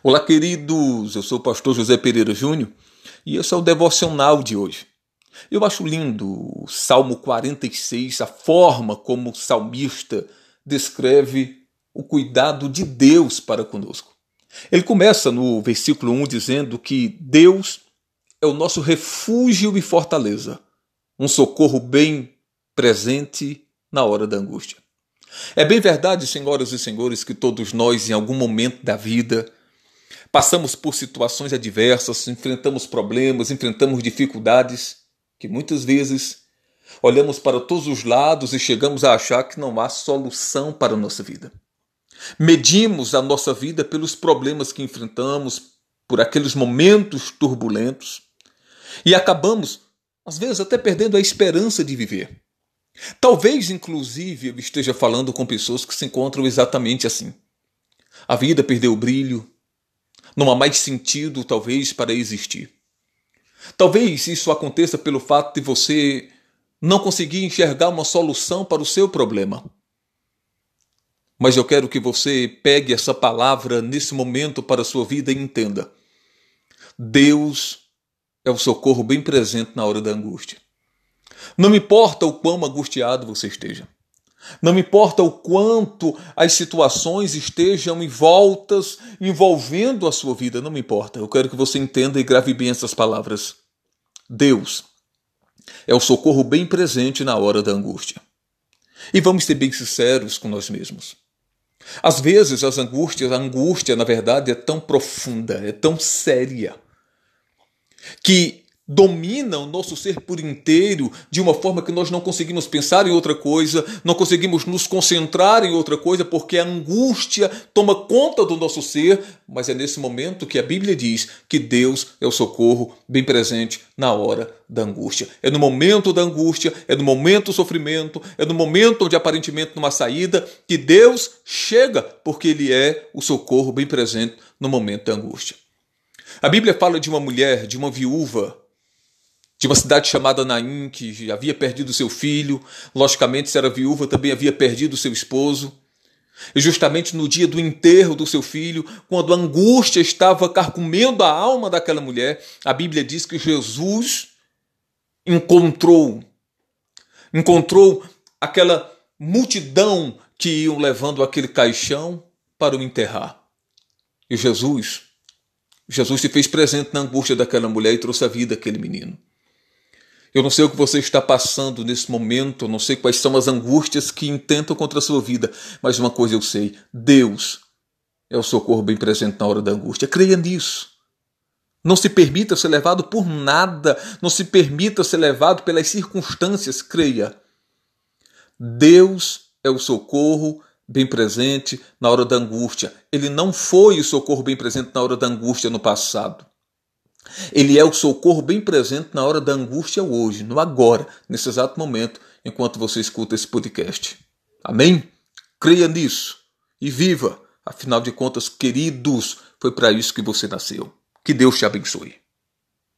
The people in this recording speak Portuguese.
Olá, queridos. Eu sou o pastor José Pereira Júnior e esse é o devocional de hoje. Eu acho lindo o Salmo 46, a forma como o salmista descreve o cuidado de Deus para conosco. Ele começa no versículo 1 dizendo que Deus é o nosso refúgio e fortaleza, um socorro bem presente na hora da angústia. É bem verdade, senhoras e senhores, que todos nós, em algum momento da vida, Passamos por situações adversas, enfrentamos problemas, enfrentamos dificuldades que muitas vezes olhamos para todos os lados e chegamos a achar que não há solução para a nossa vida. Medimos a nossa vida pelos problemas que enfrentamos, por aqueles momentos turbulentos e acabamos, às vezes, até perdendo a esperança de viver. Talvez, inclusive, eu esteja falando com pessoas que se encontram exatamente assim. A vida perdeu o brilho, não há mais sentido, talvez, para existir. Talvez isso aconteça pelo fato de você não conseguir enxergar uma solução para o seu problema. Mas eu quero que você pegue essa palavra nesse momento para a sua vida e entenda. Deus é o socorro bem presente na hora da angústia. Não importa o quão angustiado você esteja. Não importa o quanto as situações estejam envoltas, envolvendo a sua vida, não me importa. Eu quero que você entenda e grave bem essas palavras. Deus é o socorro bem presente na hora da angústia. E vamos ser bem sinceros com nós mesmos. Às vezes as angústias, a angústia, na verdade, é tão profunda, é tão séria, que domina o nosso ser por inteiro de uma forma que nós não conseguimos pensar em outra coisa, não conseguimos nos concentrar em outra coisa, porque a angústia toma conta do nosso ser, mas é nesse momento que a Bíblia diz que Deus é o socorro bem presente na hora da angústia. É no momento da angústia, é no momento do sofrimento, é no momento onde aparentemente há saída, que Deus chega, porque Ele é o socorro bem presente no momento da angústia. A Bíblia fala de uma mulher, de uma viúva, de uma cidade chamada Naim, que havia perdido seu filho, logicamente, se era viúva, também havia perdido seu esposo. E justamente no dia do enterro do seu filho, quando a angústia estava carcomendo a alma daquela mulher, a Bíblia diz que Jesus encontrou, encontrou aquela multidão que iam levando aquele caixão para o enterrar. E Jesus, Jesus se fez presente na angústia daquela mulher e trouxe a vida àquele menino. Eu não sei o que você está passando nesse momento, eu não sei quais são as angústias que intentam contra a sua vida, mas uma coisa eu sei: Deus é o socorro bem presente na hora da angústia. Creia nisso. Não se permita ser levado por nada, não se permita ser levado pelas circunstâncias, creia. Deus é o socorro bem presente na hora da angústia. Ele não foi o socorro bem presente na hora da angústia no passado. Ele é o socorro bem presente na hora da angústia hoje, no agora, nesse exato momento, enquanto você escuta esse podcast. Amém? Creia nisso e viva. Afinal de contas, queridos, foi para isso que você nasceu. Que Deus te abençoe.